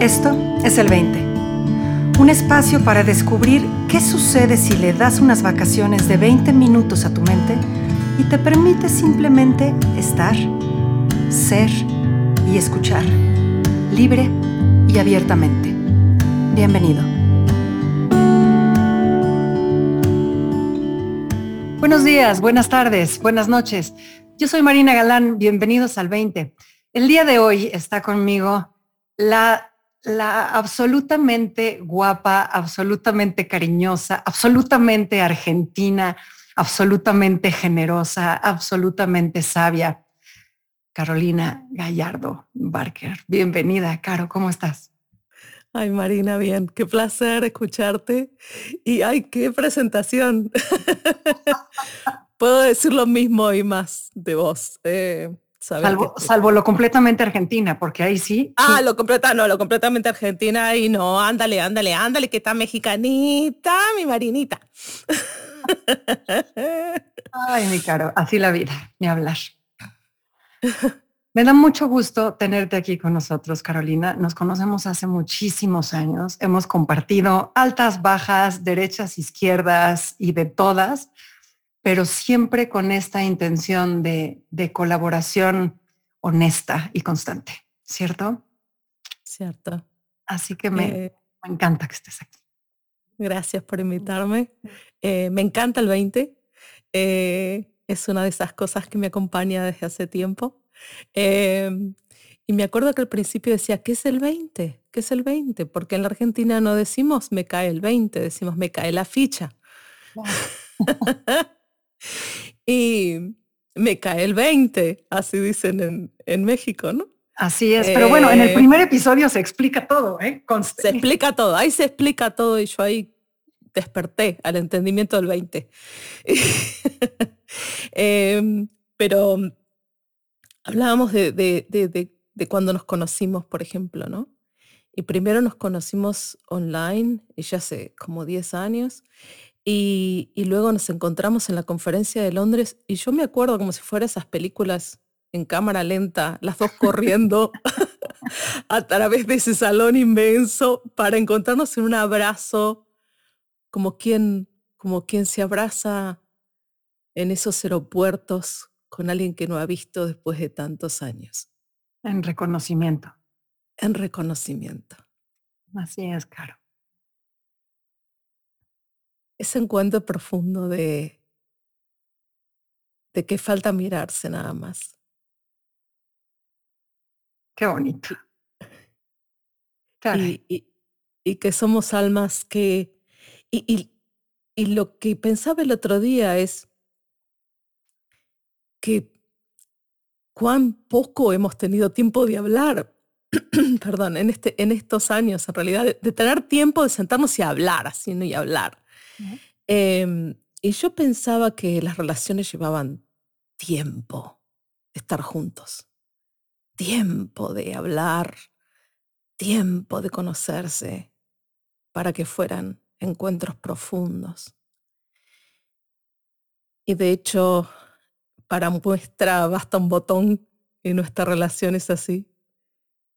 Esto es el 20. Un espacio para descubrir qué sucede si le das unas vacaciones de 20 minutos a tu mente y te permite simplemente estar, ser y escuchar, libre y abiertamente. Bienvenido. Buenos días, buenas tardes, buenas noches. Yo soy Marina Galán, bienvenidos al 20. El día de hoy está conmigo la la absolutamente guapa, absolutamente cariñosa, absolutamente argentina, absolutamente generosa, absolutamente sabia. Carolina Gallardo Barker. Bienvenida, Caro, ¿cómo estás? Ay, Marina, bien, qué placer escucharte. Y ay, qué presentación. Puedo decir lo mismo y más de vos. Eh, Salvo, lo completamente argentina, porque ahí sí. Ah, lo completa, no, lo completamente argentina y no, ándale, ándale, ándale, que está mexicanita, mi marinita. Ay, mi caro, así la vida, ni hablar. Me da mucho gusto tenerte aquí con nosotros, Carolina. Nos conocemos hace muchísimos años. Hemos compartido altas, bajas, derechas, izquierdas y de todas pero siempre con esta intención de, colaboración honesta y constante, ¿cierto? Cierto. Así que me, eh, encanta que estés aquí. Gracias por invitarme. Eh, me encanta el 20. Eh, es una de esas cosas que me acompaña desde hace tiempo. Em, y me acuerdo que al principio decía, ¿qué es el 20? ¿Qué es el 20? Porque en la Argentina no decimos me cae el 20, decimos me cae la ficha. y me cae el 20, así dicen en, México, ¿no? Así es, pero bueno, en el eh, primer episodio se explica todo, ¿eh? Se explica todo, ahí se explica todo y yo ahí desperté al entendimiento del 20. Em, pero hablábamos de, de, de, cuando nos conocimos, por ejemplo, ¿no? Y primero nos conocimos online, y ya hace como 10 años, y, luego nos encontramos en la conferencia de Londres y yo me acuerdo como si fuera esas películas en cámara lenta, las dos corriendo a través de ese salón inmenso para encontrarnos en un abrazo, como quien, como quien se abraza en esos aeropuertos con alguien que no ha visto después de tantos años. En reconocimiento. En reconocimiento. Así es, Caro ese encuentro profundo de, de que falta mirarse nada más. Qué bonito. Y, que somos almas que... Y, y lo que pensaba el otro día es que cuán poco hemos tenido tiempo de hablar, perdón, en, este, en estos años, en realidad, de, de, tener tiempo de sentarnos y hablar, así, ¿no? Y hablar. Em, y yo pensaba que las relaciones llevaban tiempo de estar juntos, tiempo de hablar, tiempo de conocerse para que fueran encuentros profundos. Y de hecho, para muestra basta un botón y nuestra relación es así,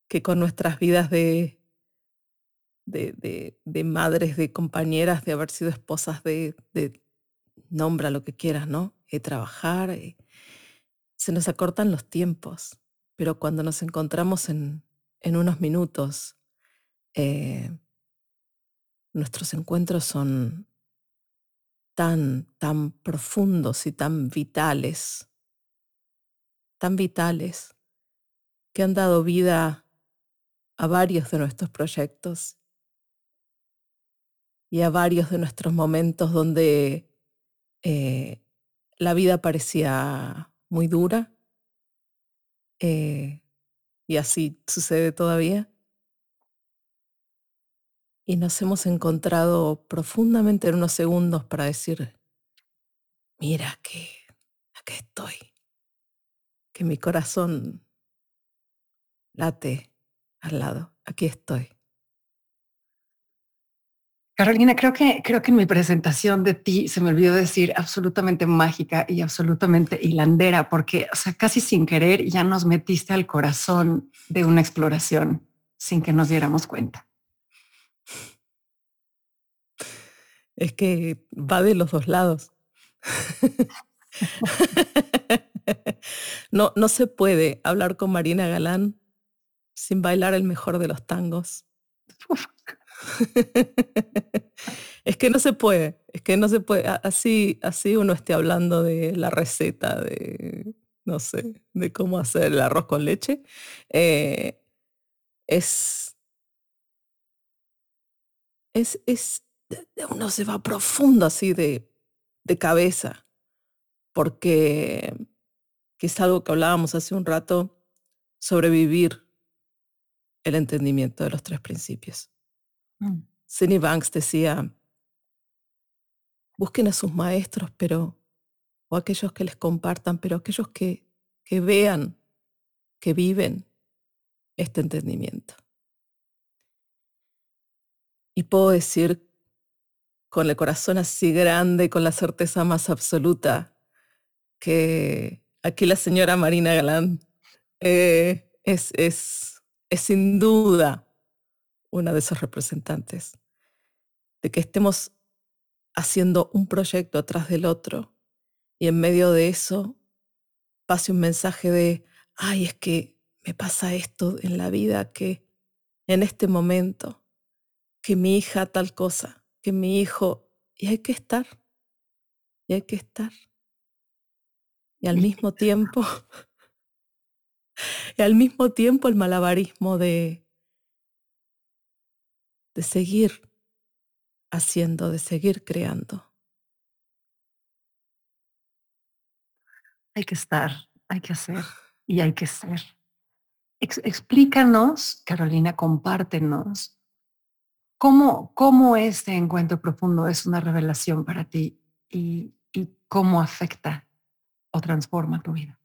que con nuestras vidas de de, de, madres, de compañeras, de haber sido esposas de, de nombra lo que quieras, ¿no? De trabajar. Eh, se nos acortan los tiempos, pero cuando nos encontramos en, en unos minutos, eh, nuestros encuentros son tan, tan profundos y tan vitales, tan vitales, que han dado vida a varios de nuestros proyectos y a varios de nuestros momentos donde eh, la vida parecía muy dura. Eh, y así sucede todavía. Y nos hemos encontrado profundamente en unos segundos para decir, mira que aquí estoy, que mi corazón late al lado, aquí estoy. Carolina, creo que, creo que en mi presentación de ti se me olvidó decir absolutamente mágica y absolutamente hilandera, porque, o sea, casi sin querer ya nos metiste al corazón de una exploración, sin que nos diéramos cuenta. Es que va de los dos lados. no, no se puede hablar con Marina Galán sin bailar el mejor de los tangos. es que no se puede, es que no se puede. Así, así uno esté hablando de la receta de, no sé, de cómo hacer el arroz con leche. Eh, es, es, es, uno se va profundo así de, de cabeza, porque que es algo que hablábamos hace un rato, sobrevivir el entendimiento de los tres principios. Mm. Banks decía, busquen a sus maestros, pero, o aquellos que les compartan, pero aquellos que, que vean, que viven este entendimiento. Y puedo decir con el corazón así grande, con la certeza más absoluta, que aquí la señora Marina Galán eh, es, es, es sin duda una de esos representantes, de que estemos haciendo un proyecto atrás del otro y en medio de eso pase un mensaje de, ay, es que me pasa esto en la vida, que en este momento, que mi hija tal cosa, que mi hijo, y hay que estar, y hay que estar. Y al mismo tiempo, y al mismo tiempo el malabarismo de, de seguir haciendo, de seguir creando. Hay que estar, hay que hacer y hay que ser. explícanos, Carolina, compártenos, cómo, cómo este encuentro profundo es una revelación para ti y, y cómo afecta o transforma tu vida.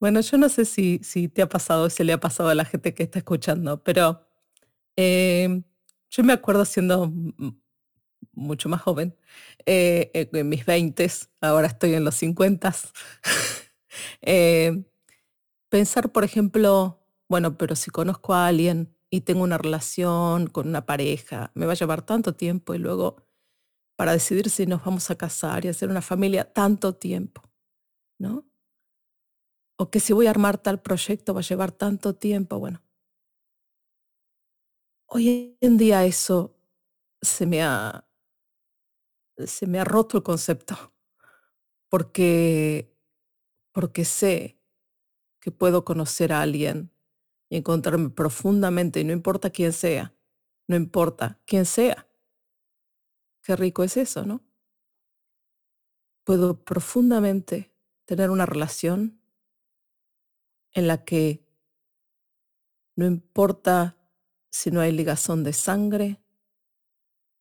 Bueno, yo no sé si, si te ha pasado o se le ha pasado a la gente que está escuchando, pero em, yo me acuerdo siendo mucho más joven, eh, eh, en mis 20, ahora estoy en los 50. Eh, pensar, por ejemplo, bueno, pero si conozco a alguien y tengo una relación con una pareja, me va a llevar tanto tiempo y luego para decidir si nos vamos a casar y hacer una familia, tanto tiempo, ¿no? O que si voy a armar tal proyecto va a llevar tanto tiempo, bueno. Hoy en día eso se me ha, se me ha roto el concepto, porque, porque sé que puedo conocer a alguien y encontrarme profundamente, y no importa quién sea, no importa quién sea. Qué rico es eso, ¿no? Puedo profundamente tener una relación en la que no importa si no hay ligazón de sangre,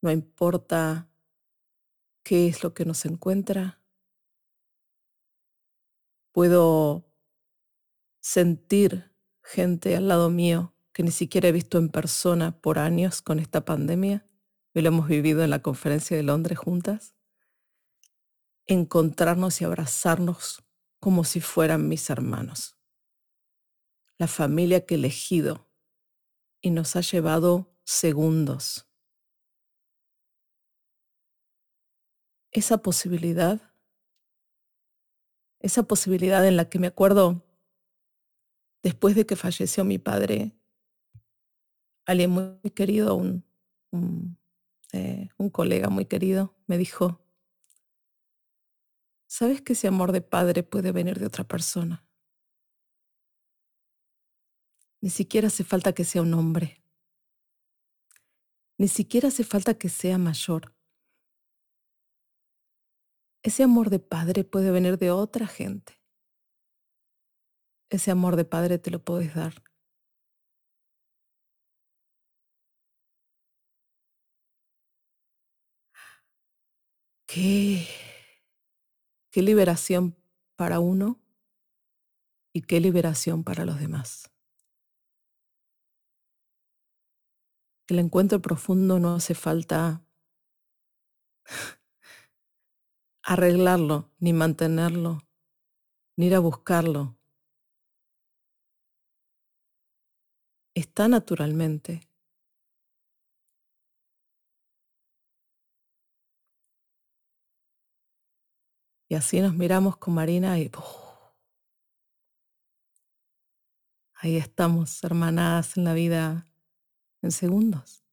no importa qué es lo que nos encuentra. Puedo sentir gente al lado mío que ni siquiera he visto en persona por años con esta pandemia. y lo hemos vivido en la conferencia de Londres juntas. Encontrarnos y abrazarnos como si fueran mis hermanos. La familia que he elegido y nos ha llevado segundos. Esa posibilidad, esa posibilidad en la que me acuerdo después de que falleció mi padre, alguien muy querido, un, un, eh, un colega muy querido, me dijo, ¿sabes que ese amor de padre puede venir de otra persona? Ni siquiera hace falta que sea un hombre. Ni siquiera hace falta que sea mayor. Ese amor de padre puede venir de otra gente. Ese amor de padre te lo puedes dar. Qué, qué liberación para uno y qué liberación para los demás. El encuentro profundo no hace falta arreglarlo, ni mantenerlo, ni ir a buscarlo. está naturalmente. Y así nos miramos con Marina y ahí estamos, hermanadas en la vida en segundos.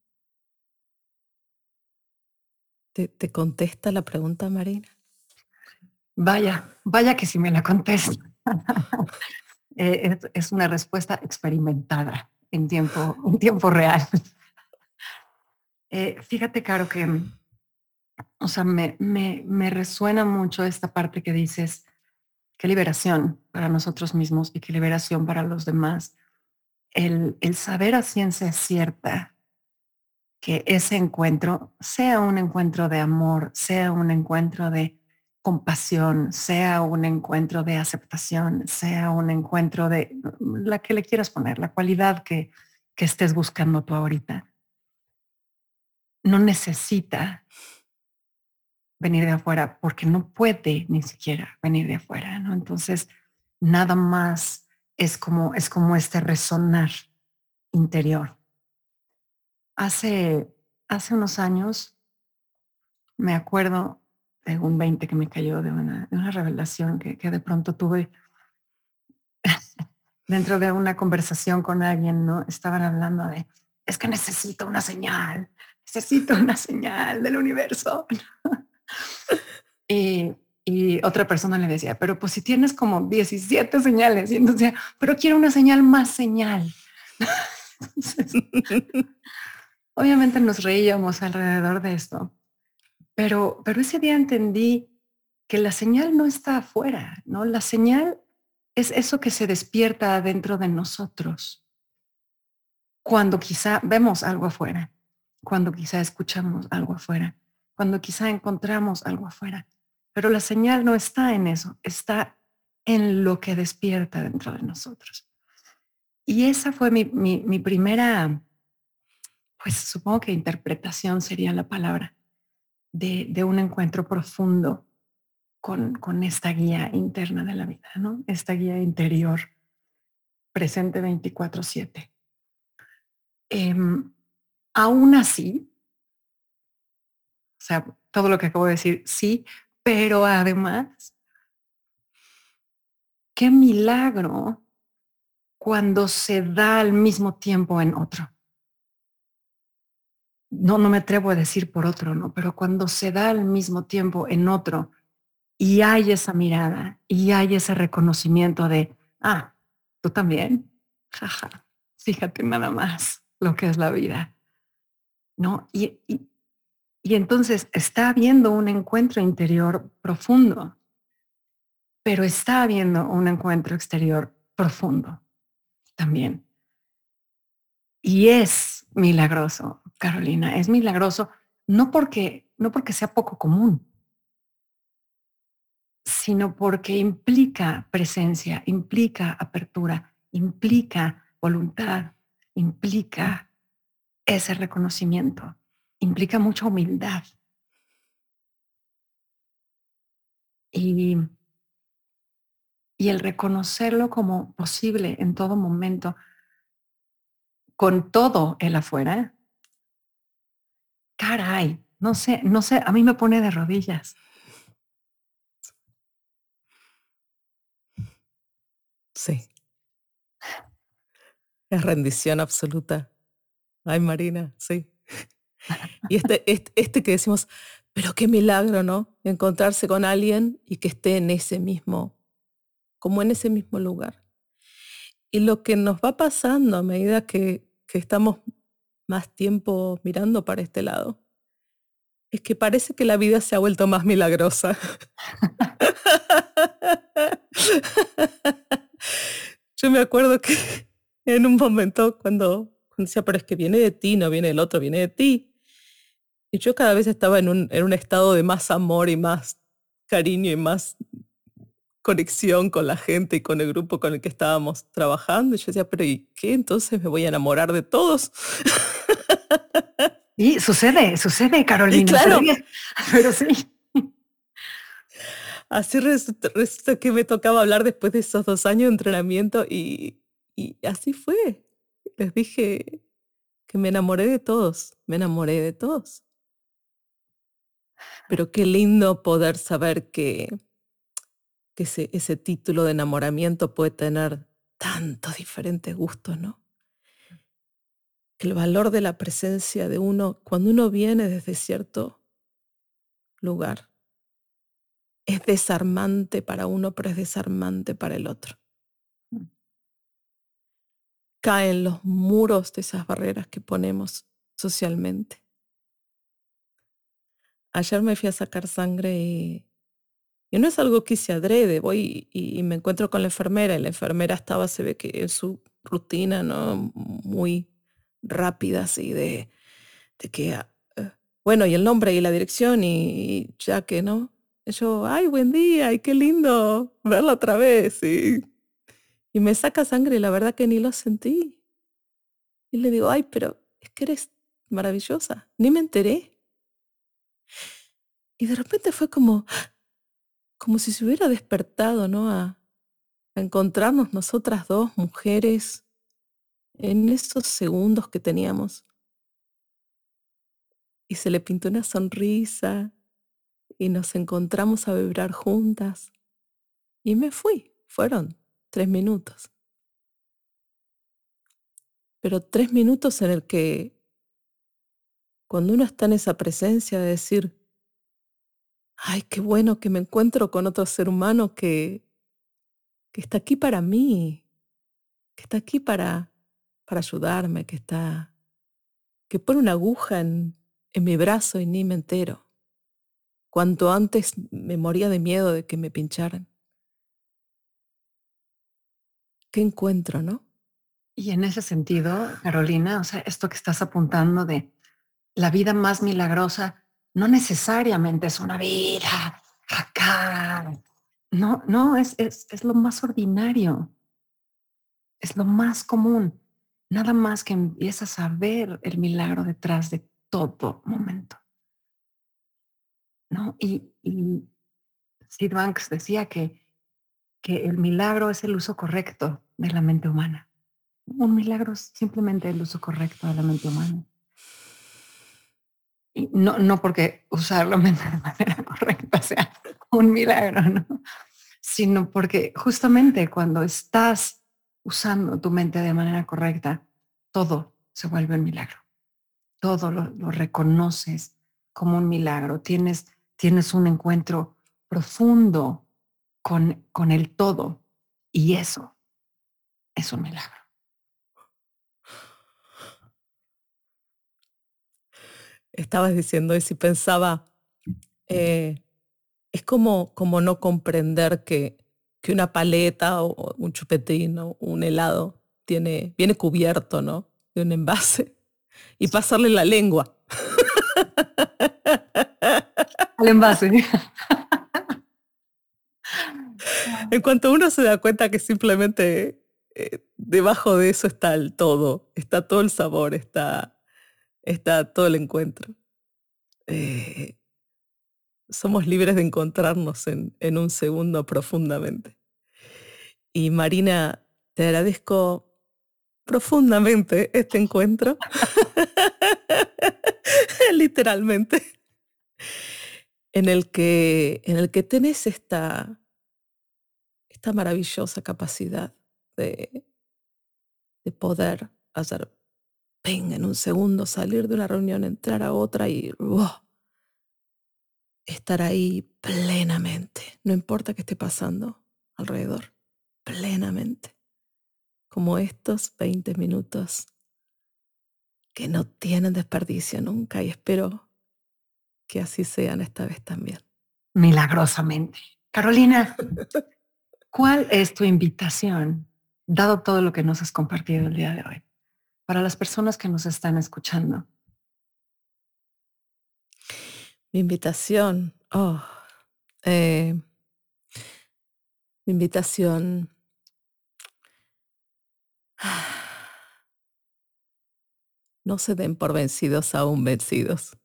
¿Te, te contesta la pregunta, Marina? Vaya, vaya que si me la contesta. Eh, es, una respuesta experimentada en tiempo, en tiempo real. Eh, fíjate, Caro, que o sea, me, me, resuena mucho esta parte que dices, qué liberación para nosotros mismos y qué liberación para los demás. El, el saber a ciencia cierta que ese encuentro sea un encuentro de amor, sea un encuentro de compasión, sea un encuentro de aceptación, sea un encuentro de la que le quieras poner, la cualidad que, que estés buscando tú ahorita. No necesita venir de afuera porque no puede ni siquiera venir de afuera, ¿no? Entonces, nada más es como, es como este resonar interior. Hace, hace unos años, me acuerdo de un 20 que me cayó de una, de una revelación que, que de pronto tuve dentro de una conversación con alguien, ¿no? Estaban hablando de, es que necesito una señal, necesito una señal del universo. y, y, otra persona le decía, pero pues si tienes como 17 señales, y entonces, pero quiero una señal más señal. obviamente nos reíamos alrededor de esto, pero, pero ese día entendí que la señal no está afuera, ¿no? La señal es eso que se despierta dentro de nosotros cuando quizá vemos algo afuera, cuando quizá escuchamos algo afuera cuando quizá encontramos algo afuera. Pero la señal no está en eso, está en lo que despierta dentro de nosotros. Y esa fue mi, primera, pues supongo que interpretación sería la palabra, de, un encuentro profundo con, con, esta guía interna de la vida, ¿no? Esta guía interior, presente 24/7. Em, aún así, o sea, todo lo que acabo de decir, sí, pero además, qué milagro cuando se da al mismo tiempo en otro. No, no me atrevo a decir por otro, ¿no? Pero cuando se da al mismo tiempo en otro y hay esa mirada y hay ese reconocimiento de, ah, tú también, jaja, fíjate nada más lo que es la vida, ¿no? y, entonces está habiendo un encuentro interior profundo, pero está habiendo un encuentro exterior profundo también. Y es milagroso, Carolina, es milagroso no porque no porque sea poco común, sino porque implica presencia, implica apertura, implica voluntad, implica ese reconocimiento implica mucha humildad. Y, y el reconocerlo como posible en todo momento, con todo el afuera, caray, no sé, no sé, a mí me pone de rodillas. Sí. Es rendición absoluta. Ay, Marina, sí. Y este, este, que decimos, pero qué milagro, ¿no? Encontrarse con alguien y que esté en ese mismo, como en ese mismo lugar. Y lo que nos va pasando a medida que, que estamos más tiempo mirando para este lado, es que parece que la vida se ha vuelto más milagrosa. Yo me acuerdo que en un momento cuando, cuando decía, pero es que viene de ti, no viene del otro, viene de ti. Y yo cada vez estaba en un, en un estado de más amor y más cariño y más conexión con la gente y con el grupo con el que estábamos trabajando. Y yo decía, pero ¿y qué? Entonces me voy a enamorar de todos. Y sucede, sucede, Carolina. claro. Pero sí. Así resulta, que me tocaba hablar después de esos dos años de entrenamiento y, y así fue. les dije que me enamoré de todos, me enamoré de todos. Pero qué lindo poder saber que, que ese, ese título de enamoramiento puede tener tantos diferentes gustos, ¿no? Que el valor de la presencia de uno, cuando uno viene desde cierto lugar, es desarmante para uno, pero es desarmante para el otro. Mm. Caen los muros de esas barreras que ponemos socialmente. Ayer me fui a sacar sangre y, no es algo que se adrede. Voy y, me encuentro con la enfermera y la enfermera estaba, se ve que en su rutina, ¿no? Muy rápida, así de, de que, ah, eh, bueno, y el nombre y la dirección y ya que, ¿no? yo, ay, buen día, y qué lindo verla otra vez. Y, y me saca sangre y la verdad que ni lo sentí. Y le digo, ay, pero es que eres maravillosa. Ni me enteré. Y de repente fue como, como si se hubiera despertado, ¿no? A, a encontrarnos nosotras dos mujeres en esos segundos que teníamos. Y se le pintó una sonrisa y nos encontramos a vibrar juntas. Y me fui. Fueron tres minutos. Pero tres minutos en el que cuando uno está en esa presencia de decir, ay, qué bueno que me encuentro con otro ser humano que, que está aquí para mí, que está aquí para, para ayudarme, que está, que pone una aguja en, en mi brazo y ni me entero. Cuanto antes me moría de miedo de que me pincharan. ¿Qué encuentro, no? Y en ese sentido, Carolina, o sea, esto que estás apuntando de la vida más milagrosa, no necesariamente es una vida acá. No, no, es, es, es lo más ordinario. Es lo más común. Nada más que empiezas a ver el milagro detrás de todo momento. ¿no? Y, y Sid Banks decía que, que el milagro es el uso correcto de la mente humana. Un milagro es simplemente el uso correcto de la mente humana. No, no porque usarlo de manera correcta sea un milagro, ¿no? sino porque justamente cuando estás usando tu mente de manera correcta, todo se vuelve un milagro. Todo lo, lo reconoces como un milagro. Tienes tienes un encuentro profundo con, con el todo y eso es un milagro. Estabas diciendo y si pensaba, eh, es como, como no comprender que, que una paleta o un chupetín o un helado tiene, viene cubierto ¿no? de un envase y pasarle la lengua. al envase. en cuanto uno se da cuenta que simplemente eh, debajo de eso está el todo, está todo el sabor, está, está todo el encuentro. Eh, somos libres de encontrarnos en, en un segundo profundamente. Y Marina, te agradezco profundamente este encuentro. Literalmente en el que, en el que tenés esta, esta maravillosa capacidad de, de poder hacer venga en un segundo, salir de una reunión, entrar a otra y estar ahí plenamente, no importa qué esté pasando alrededor, plenamente, como estos 20 minutos que no tienen desperdicio nunca y espero que así sean esta vez también. Milagrosamente. Carolina, ¿cuál es tu invitación, dado todo lo que nos has compartido el día de hoy, para las personas que nos están escuchando? Mi invitación, oh, eh, mi invitación. No se den por vencidos aún vencidos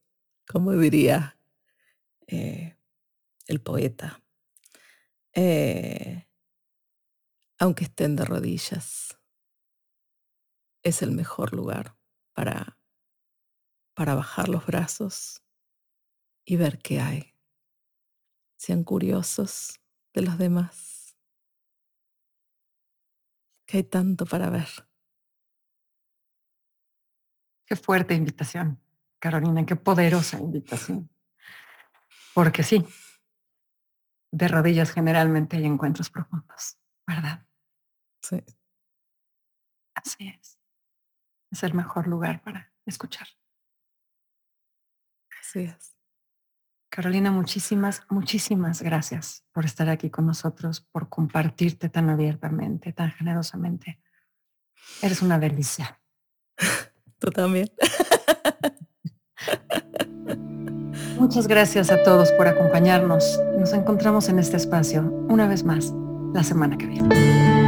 como diría eh, el poeta, eh, aunque estén de rodillas, es el mejor lugar para, para bajar los brazos y ver qué hay. Sean curiosos de los demás, que hay tanto para ver. Qué fuerte invitación, Carolina, qué poderosa invitación. Porque sí, de rodillas generalmente hay encuentros profundos, ¿verdad? Sí. Así es. Es el mejor lugar para escuchar. Así es. Carolina, muchísimas, muchísimas gracias por estar aquí con nosotros, por compartirte tan abiertamente, tan generosamente. Eres una delicia. Tú también. Muchas gracias a todos por acompañarnos. Nos encontramos en este espacio una vez más la semana que viene.